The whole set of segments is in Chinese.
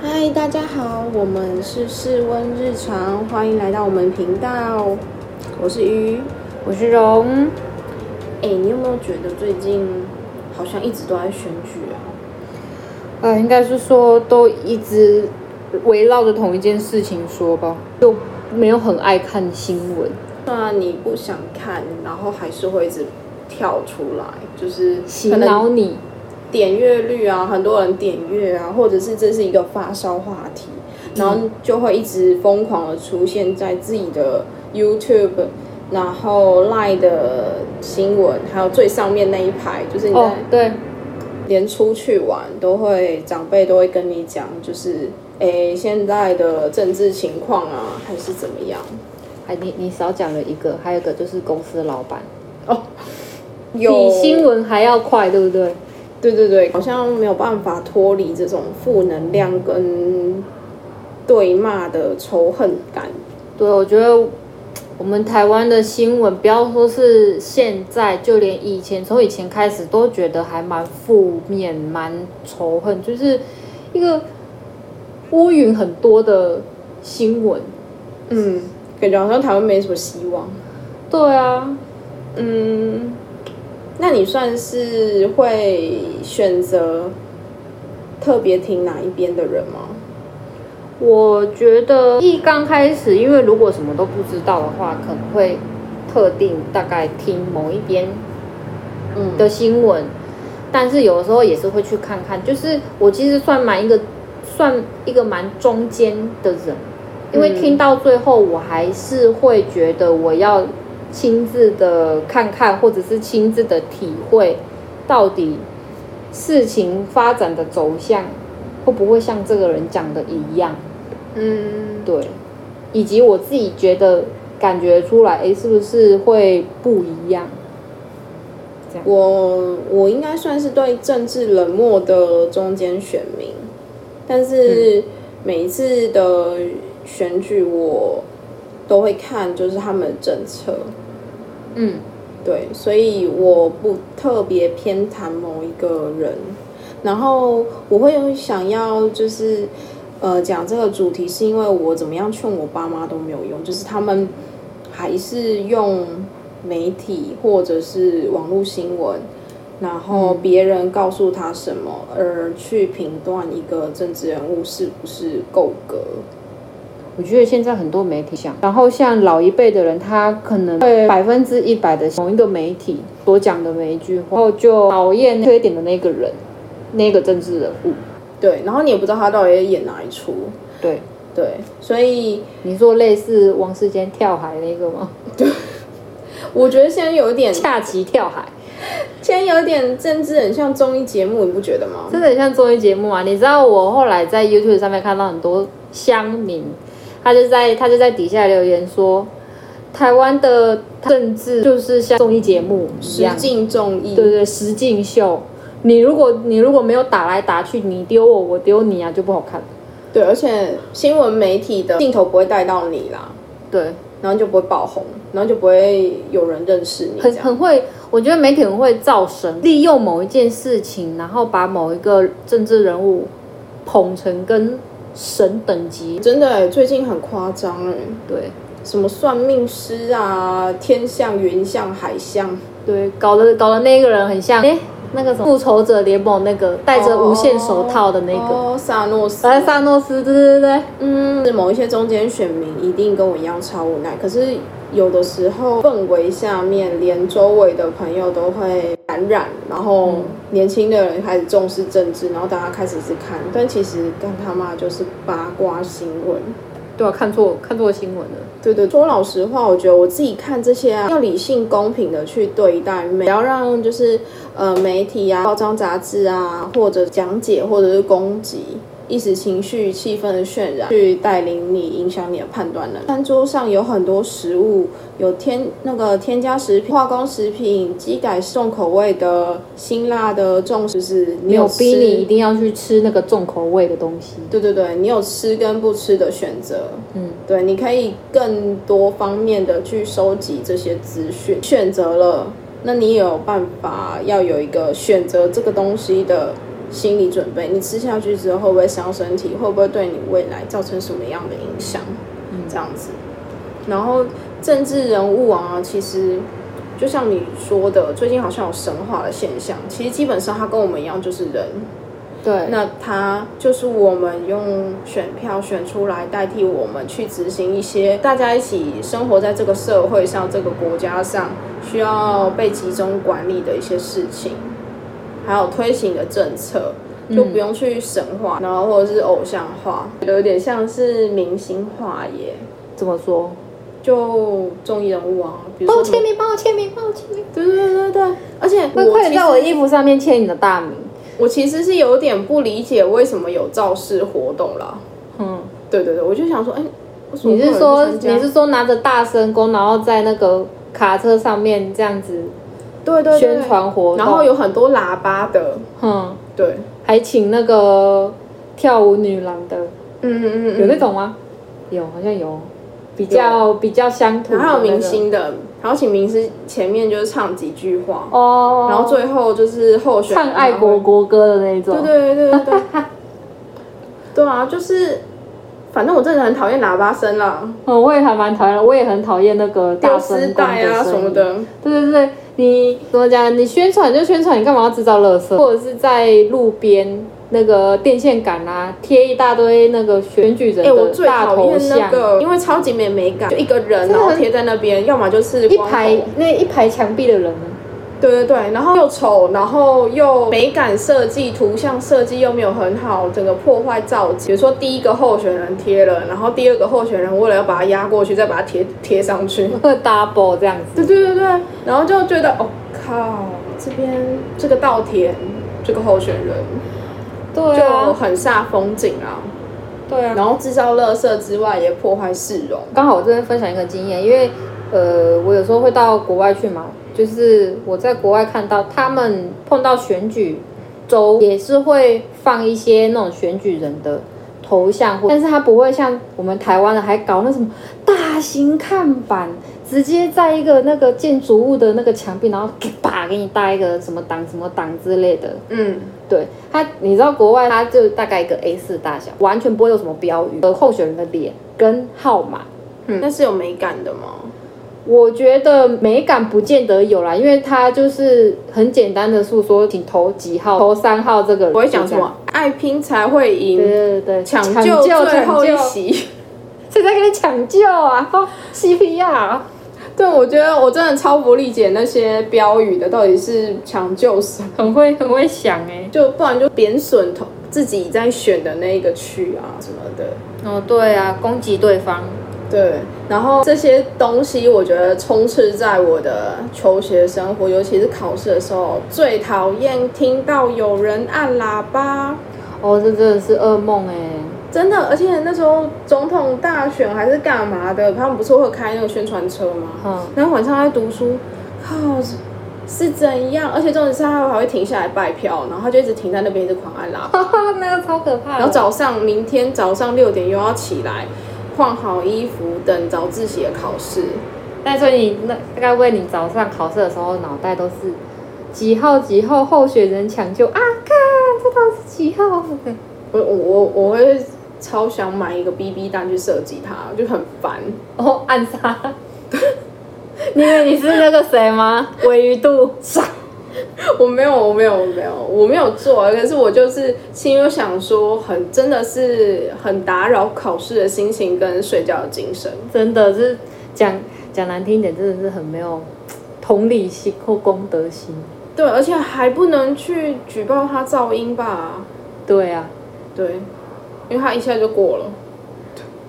嗨，大家好，我们是室温日常，欢迎来到我们频道。我是鱼，我是荣。哎，你有没有觉得最近好像一直都在选举啊？呃，应该是说都一直围绕着同一件事情说吧，就没有很爱看新闻。那你不想看，然后还是会一直跳出来，就是洗脑你。点阅率啊，很多人点阅啊，或者是这是一个发烧话题，然后就会一直疯狂的出现在自己的 YouTube，然后 Line 的新闻，还有最上面那一排，就是你在对，连出去玩都会长辈都会跟你讲，就是诶现在的政治情况啊，还是怎么样？哎你你少讲了一个，还有一个就是公司老板哦，比新闻还要快，对不对？对对对，好像没有办法脱离这种负能量跟对骂的仇恨感。对，我觉得我们台湾的新闻，不要说是现在，就连以前，从以前开始都觉得还蛮负面、蛮仇恨，就是一个乌云很多的新闻。嗯，感觉好像台湾没什么希望。对啊，嗯。那你算是会选择特别听哪一边的人吗？我觉得一刚开始，因为如果什么都不知道的话，可能会特定大概听某一边的新闻，但是有的时候也是会去看看。就是我其实算蛮一个算一个蛮中间的人，因为听到最后，我还是会觉得我要。亲自的看看，或者是亲自的体会，到底事情发展的走向会不会像这个人讲的一样？嗯，对，以及我自己觉得感觉出来，哎，是不是会不一样？样，我我应该算是对政治冷漠的中间选民，但是每一次的选举我。都会看，就是他们的政策，嗯，对，所以我不特别偏袒某一个人，然后我会想要就是呃讲这个主题，是因为我怎么样劝我爸妈都没有用，就是他们还是用媒体或者是网络新闻，然后别人告诉他什么而去评断一个政治人物是不是够格。我觉得现在很多媒体想，然后像老一辈的人，他可能会百分之一百的某一个媒体所讲的每一句话，然后就讨厌缺点的那个人，那个政治人物。对，然后你也不知道他到底在演哪一出。对对，所以你说类似王世坚跳海那个吗？对，我觉得现在有点恰奇跳海，现在有点政治很像综艺节目，你不觉得吗？真的很像综艺节目啊！你知道我后来在 YouTube 上面看到很多乡民。他就在他就在底下留言说，台湾的政治就是像综艺节目一样，实境综艺，对对，实境秀。你如果你如果没有打来打去，你丢我，我丢你啊，就不好看。对，而且新闻媒体的镜头不会带到你啦，对，然后就不会爆红，然后就不会有人认识你。很很会，我觉得媒体很会造神，利用某一件事情，然后把某一个政治人物捧成跟。神等级。真的最近很夸张哎，对，什么算命师啊，天象、云象、海象，对，搞得搞得那个人很像哎，那个什么复仇者联盟那个戴着无限手套的那个。哦，萨诺斯，哎，萨诺斯，对对对对，嗯，是某一些中间选民一定跟我一样超无奈，可是。有的时候氛围下面，连周围的朋友都会感染，然后年轻的人开始重视政治，然后大家开始是看，但其实干他妈就是八卦新闻，对啊，看错看错新闻了。对对，说老实话，我觉得我自己看这些啊，要理性公平的去对待，不要让就是呃媒体啊、报章杂志啊，或者讲解或者是攻击。一时情绪、气氛的渲染，去带领你、影响你的判断能力。餐桌上有很多食物，有添那个添加食品、化工食品、机改重口味的、辛辣的重，就是你有逼你一定要去吃那个重口味的东西。对对对，你有吃跟不吃的选择。嗯，对，你可以更多方面的去收集这些资讯，选择了，那你有办法要有一个选择这个东西的。心理准备，你吃下去之后会不会伤身体，会不会对你未来造成什么样的影响？嗯，这样子。然后政治人物啊，其实就像你说的，最近好像有神话的现象。其实基本上他跟我们一样，就是人。对。那他就是我们用选票选出来代替我们去执行一些大家一起生活在这个社会上、这个国家上需要被集中管理的一些事情。还有推行的政策，就不用去神话，然后或者是偶像化，有点像是明星化耶。怎么说？就综艺人物啊，比如帮我签名，帮我签名，帮我签名。对对对对，而且会快点在我的衣服上面签你的大名。我其实是有点不理解为什么有造势活动啦。嗯，对对对，我就想说，哎，你是说你是说拿着大声公，然后在那个卡车上面这样子？对对，宣传活动，然后有很多喇叭的，嗯，对，还请那个跳舞女郎的，嗯嗯嗯，有那种吗？有，好像有，比较比较乡土，还有明星的，然后请明星前面就是唱几句话。哦，然后最后就是候选唱爱国国歌的那种，对对对对对，对。啊，就是。反正我真的很讨厌喇叭声啦。嗯，我也还蛮讨厌，我也很讨厌那个大声带啊什么的。对对对，你怎么讲？你宣传就宣传，你干嘛要制造垃圾？或者是在路边那个电线杆啊，贴一大堆那个选举人的大头像，因为超级没美感，就一个人然后贴在那边，要么就是一排那一排墙壁的人。对对对，然后又丑，然后又美感设计、图像设计又没有很好，整个破坏造景。比如说第一个候选人贴了，然后第二个候选人为了要把它压过去，再把它贴贴上去，会 double 这样子。对对对对，然后就觉得，哦靠，这边这个稻田这个候选人，对，就很煞风景啊。对啊，然后制造垃圾之外，也破坏市容。刚好我这边分享一个经验，因为呃，我有时候会到国外去嘛。就是我在国外看到他们碰到选举周也是会放一些那种选举人的头像，但是他不会像我们台湾的还搞那什么大型看板，直接在一个那个建筑物的那个墙壁，然后给把给你搭一个什么党什么党之类的。嗯，对他，你知道国外他就大概一个 A 四大小，完全不会有什么标语和候选人的脸跟号码。嗯，那是有美感的吗？我觉得美感不见得有啦，因为他就是很简单的诉说，请投几号，投三号这个。我会讲什么？爱拼才会赢。对对对，抢救最后一席，谁在给你抢救啊？CPR。对，我觉得我真的超不理解那些标语的，到底是抢救什么？很会很会想哎，就不然就贬损投自己在选的那个区啊什么的。哦，对啊，攻击对方。对，然后这些东西我觉得充斥在我的求学生活，尤其是考试的时候，最讨厌听到有人按喇叭。哦，这真的是噩梦哎，真的。而且那时候总统大选还是干嘛的，他们不是会开那个宣传车吗？嗯。然后晚上在读书，靠，是怎样？而且重点是他还会停下来拜票，然后他就一直停在那边一直狂按喇叭，那个超可怕。然后早上明天早上六点又要起来。换好衣服，等早自习的考试。那所以你那大概为你早上考试的时候，脑袋都是几号几号候选人抢救啊？看这都是几号？我我我我会超想买一个 BB 弹去射击它，就很烦。哦，暗杀？你以为你是那个谁吗？尾鱼度杀？我没有，我没有，我没有，我没有做。可是我就是心有想说，很真的是很打扰考试的心情跟睡觉的精神。真的是讲讲难听点，真的是很没有同理心或公德心。对，而且还不能去举报他噪音吧？对啊，对，因为他一下就过了。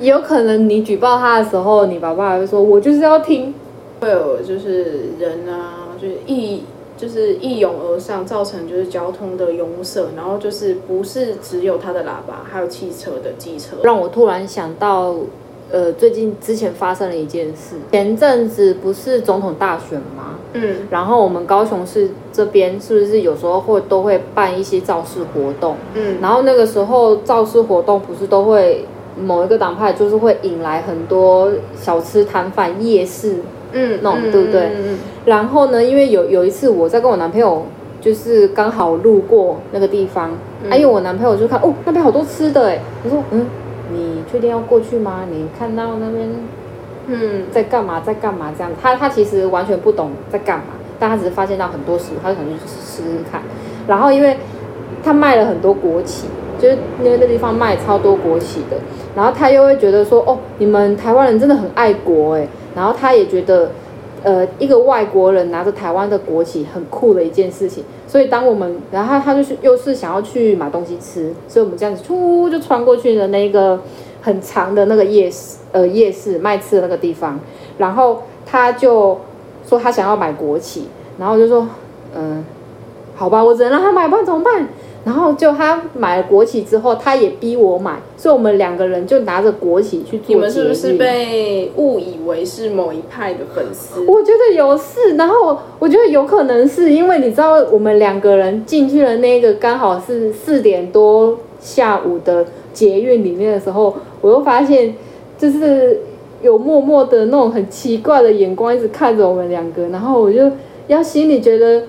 有可能你举报他的时候，你爸爸会说：“我就是要听。”会有就是人啊，就是一。就是一涌而上，造成就是交通的拥塞，然后就是不是只有它的喇叭，还有汽车的机车。让我突然想到，呃，最近之前发生了一件事，前阵子不是总统大选吗？嗯，然后我们高雄市这边是不是有时候会都会办一些造势活动？嗯，然后那个时候造势活动不是都会某一个党派就是会引来很多小吃摊贩、夜市。嗯，那种对不对？然后呢，因为有有一次我在跟我男朋友就是刚好路过那个地方，哎呦，我男朋友就看哦，那边好多吃的哎，我说嗯，你确定要过去吗？你看到那边嗯在干嘛，在干嘛这样？他他其实完全不懂在干嘛，但他只是发现到很多食物，他就想去试试看。然后因为他卖了很多国旗，就是因为那地方卖超多国企的，然后他又会觉得说哦，你们台湾人真的很爱国哎，然后他也觉得。呃，一个外国人拿着台湾的国旗，很酷的一件事情。所以当我们，然后他就是又是想要去买东西吃，所以我们这样子出就穿过去的那个很长的那个夜市，呃，夜市卖吃的那个地方。然后他就说他想要买国旗，然后就说，嗯，好吧，我只能让他买，不然怎么办？然后就他买了国旗之后，他也逼我买，所以我们两个人就拿着国旗去做你们是不是被误以为是某一派的粉丝？我觉得有事，然后我觉得有可能是因为你知道，我们两个人进去了那个刚好是四点多下午的捷运里面的时候，我又发现就是有默默的那种很奇怪的眼光一直看着我们两个，然后我就要心里觉得。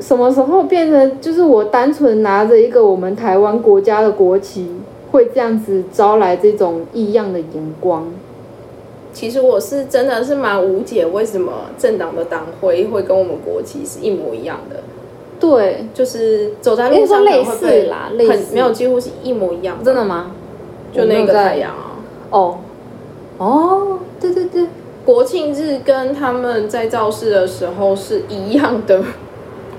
什么时候变成就是我单纯拿着一个我们台湾国家的国旗，会这样子招来这种异样的眼光？其实我是真的是蛮无解，为什么政党的党徽会跟我们国旗是一模一样的？对，就是走在路上类似啦，类似没有几乎是一模一样。真的吗？就那个太阳啊？哦哦，对对对，国庆日跟他们在造势的时候是一样的。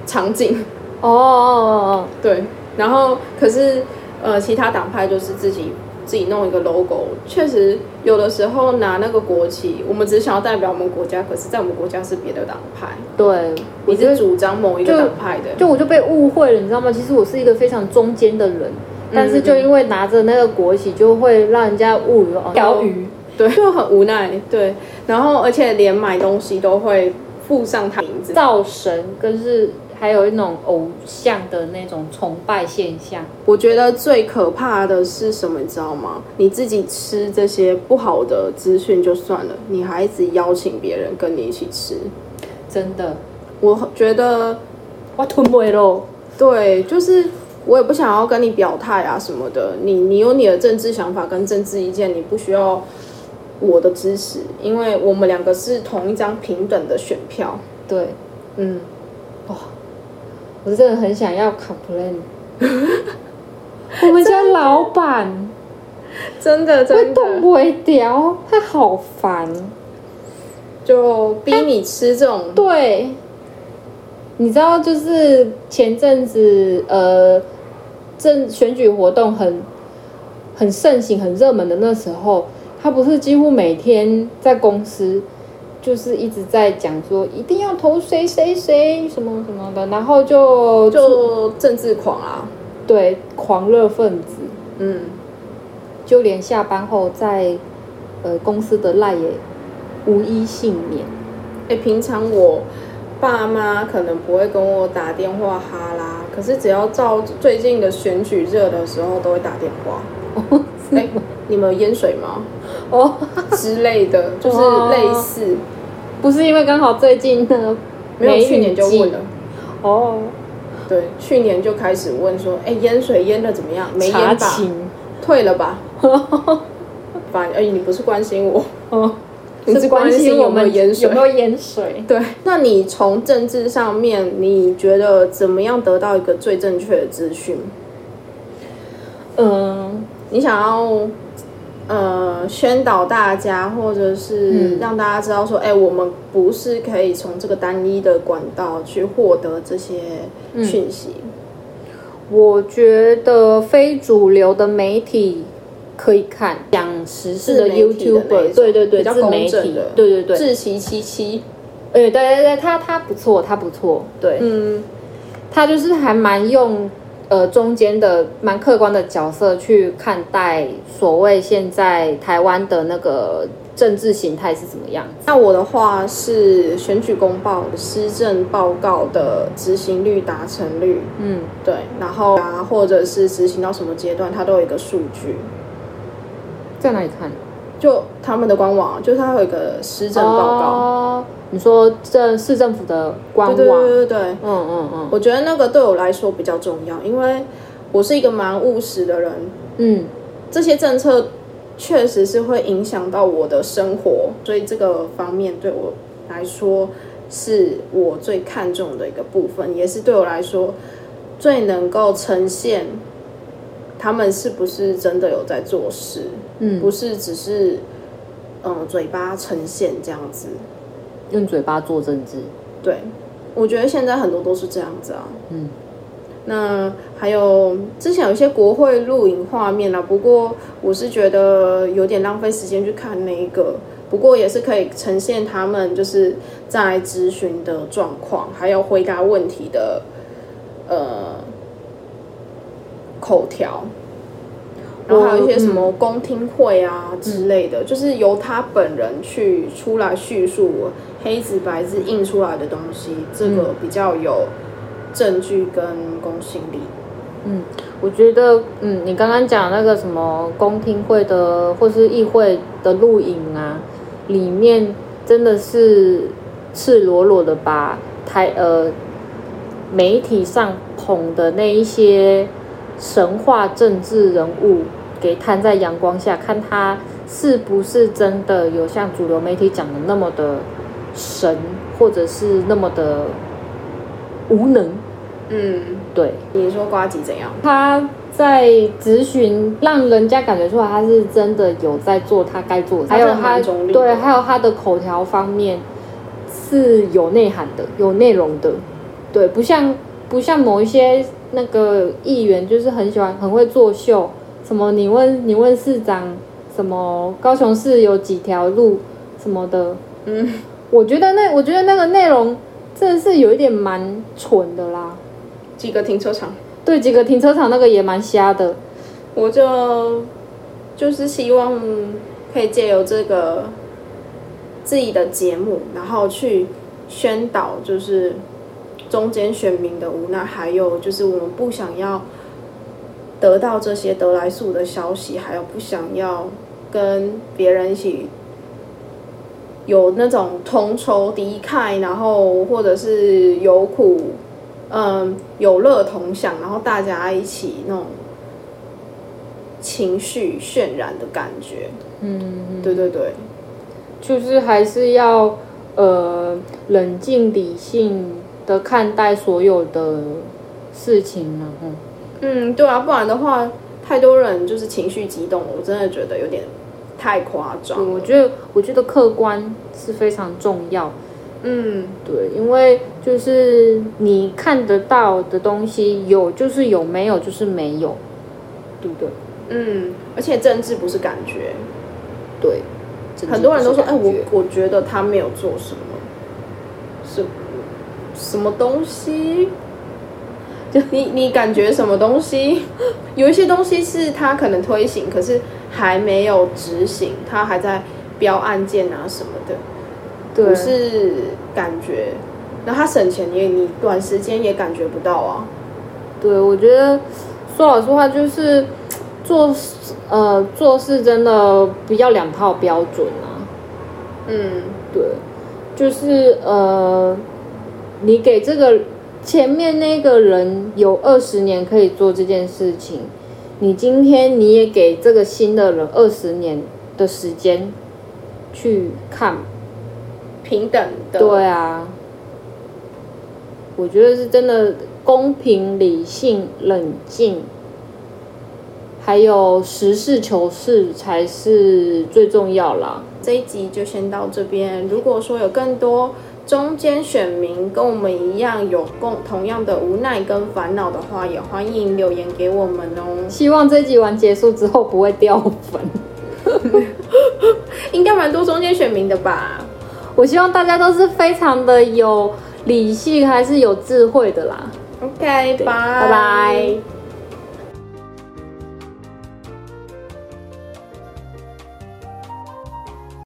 场景哦哦哦，对，然后可是呃，其他党派就是自己自己弄一个 logo，确实有的时候拿那个国旗，我们只想要代表我们国家，可是在我们国家是别的党派。对，你是主张某一个党派的，就我就被误会了，你知道吗？其实我是一个非常中间的人，但是就因为拿着那个国旗，就会让人家误以为钓鱼，对，就很无奈，对。然后而且连买东西都会附上他名字，造神跟是。还有一种偶像的那种崇拜现象。我觉得最可怕的是什么？你知道吗？你自己吃这些不好的资讯就算了，你还一直邀请别人跟你一起吃，真的，我觉得我吞不喽。对，就是我也不想要跟你表态啊什么的。你你有你的政治想法跟政治意见，你不需要我的支持，因为我们两个是同一张平等的选票。对，嗯，哇。我真的很想要 complain，我们家老板。真的真的。会动会掉，他好烦，就逼你吃这种。对，你知道，就是前阵子呃，政选举活动很很盛行、很热门的那时候，他不是几乎每天在公司。就是一直在讲说一定要投谁谁谁什么什么的，然后就就政治狂啊，对，狂热分子，嗯，就连下班后在呃公司的赖也无一幸免。哎，平常我爸妈可能不会跟我打电话哈啦，可是只要照最近的选举热的时候，都会打电话。哎，你们有淹水吗？哦之类的，就是类似。不是因为刚好最近的没有去年就问了哦，对，去年就开始问说，哎，淹水淹的怎么样？没淹吧？退了吧？反哎你不是关心我哦，你是关心有没有淹水？有没有淹水？对，那你从政治上面，你觉得怎么样得到一个最正确的资讯？嗯，你想要。呃，宣导大家，或者是让大家知道说，哎，我们不是可以从这个单一的管道去获得这些讯息。我觉得非主流的媒体可以看讲时事的 YouTube，对对对，自媒体的，对对对，志奇七七，哎，对对对，他他不错，他不错，对，嗯，他就是还蛮用。呃，中间的蛮客观的角色去看待所谓现在台湾的那个政治形态是怎么样？那我的话是选举公报施政报告的执行率、达成率，嗯，对，然后啊，或者是执行到什么阶段，它都有一个数据，在哪里看？就他们的官网，就是它有一个施政报告，你说这市政府的官网，对对对对，嗯嗯嗯，我觉得那个对我来说比较重要，因为我是一个蛮务实的人，嗯，这些政策确实是会影响到我的生活，所以这个方面对我来说是我最看重的一个部分，也是对我来说最能够呈现他们是不是真的有在做事，嗯。不是只是嗯嘴巴呈现这样子。用嘴巴做政治，对，我觉得现在很多都是这样子啊。嗯，那还有之前有一些国会录影画面啊，不过我是觉得有点浪费时间去看那一个。不过也是可以呈现他们就是在咨询的状况，还有回答问题的呃口条，然后还有一些什么公听会啊之类的，就是由他本人去出来叙述黑纸白字印出来的东西，这个比较有证据跟公信力。嗯，我觉得，嗯，你刚刚讲那个什么公听会的或是议会的录影啊，里面真的是赤裸裸的把台呃媒体上捧的那一些神话政治人物给摊在阳光下，看他是不是真的有像主流媒体讲的那么的神，或者是那么的无能。嗯，对，你说瓜吉怎样？他在咨询，让人家感觉出来他是真的有在做他该做的，还有他对，还有他的口条方面是有内涵的、有内容的，对，不像不像某一些那个议员，就是很喜欢很会作秀，什么你问你问市长，什么高雄市有几条路什么的，嗯，我觉得那我觉得那个内容真的是有一点蛮蠢的啦。几个停车场，对，几个停车场那个也蛮瞎的。我就就是希望可以借由这个自己的节目，然后去宣导，就是中间选民的无奈，还有就是我们不想要得到这些得来速的消息，还有不想要跟别人一起有那种同仇敌忾，然后或者是有苦，嗯，有乐同享，然后大家一起那种情绪渲染的感觉。嗯，对对对，就是还是要呃冷静理性的看待所有的事情啊。嗯，嗯，对啊，不然的话，太多人就是情绪激动，我真的觉得有点太夸张。对我觉得我觉得客观是非常重要。嗯，对，因为就是你看得到的东西，有就是有，没有就是没有，对不对？嗯，而且政治不是感觉，对，很多人都说，哎，我我觉得他没有做什么，是什么东西？就你你感觉什么东西？有一些东西是他可能推行，可是还没有执行，他还在标案件啊什么的，对不是感觉。那他省钱也你短时间也感觉不到啊。对，我觉得说老实话，就是做呃做事真的不要两套标准啊。嗯，对，就是呃，你给这个前面那个人有二十年可以做这件事情，你今天你也给这个新的人二十年的时间去看，平等的。对啊，我觉得是真的公平、理性、冷静，还有实事求是才是最重要啦。这一集就先到这边。如果说有更多中间选民跟我们一样有共同样的无奈跟烦恼的话，也欢迎留言给我们哦。希望这集完结束之后不会掉粉。应该蛮多中间选民的吧？我希望大家都是非常的有理性，还是有智慧的啦。OK，拜拜拜。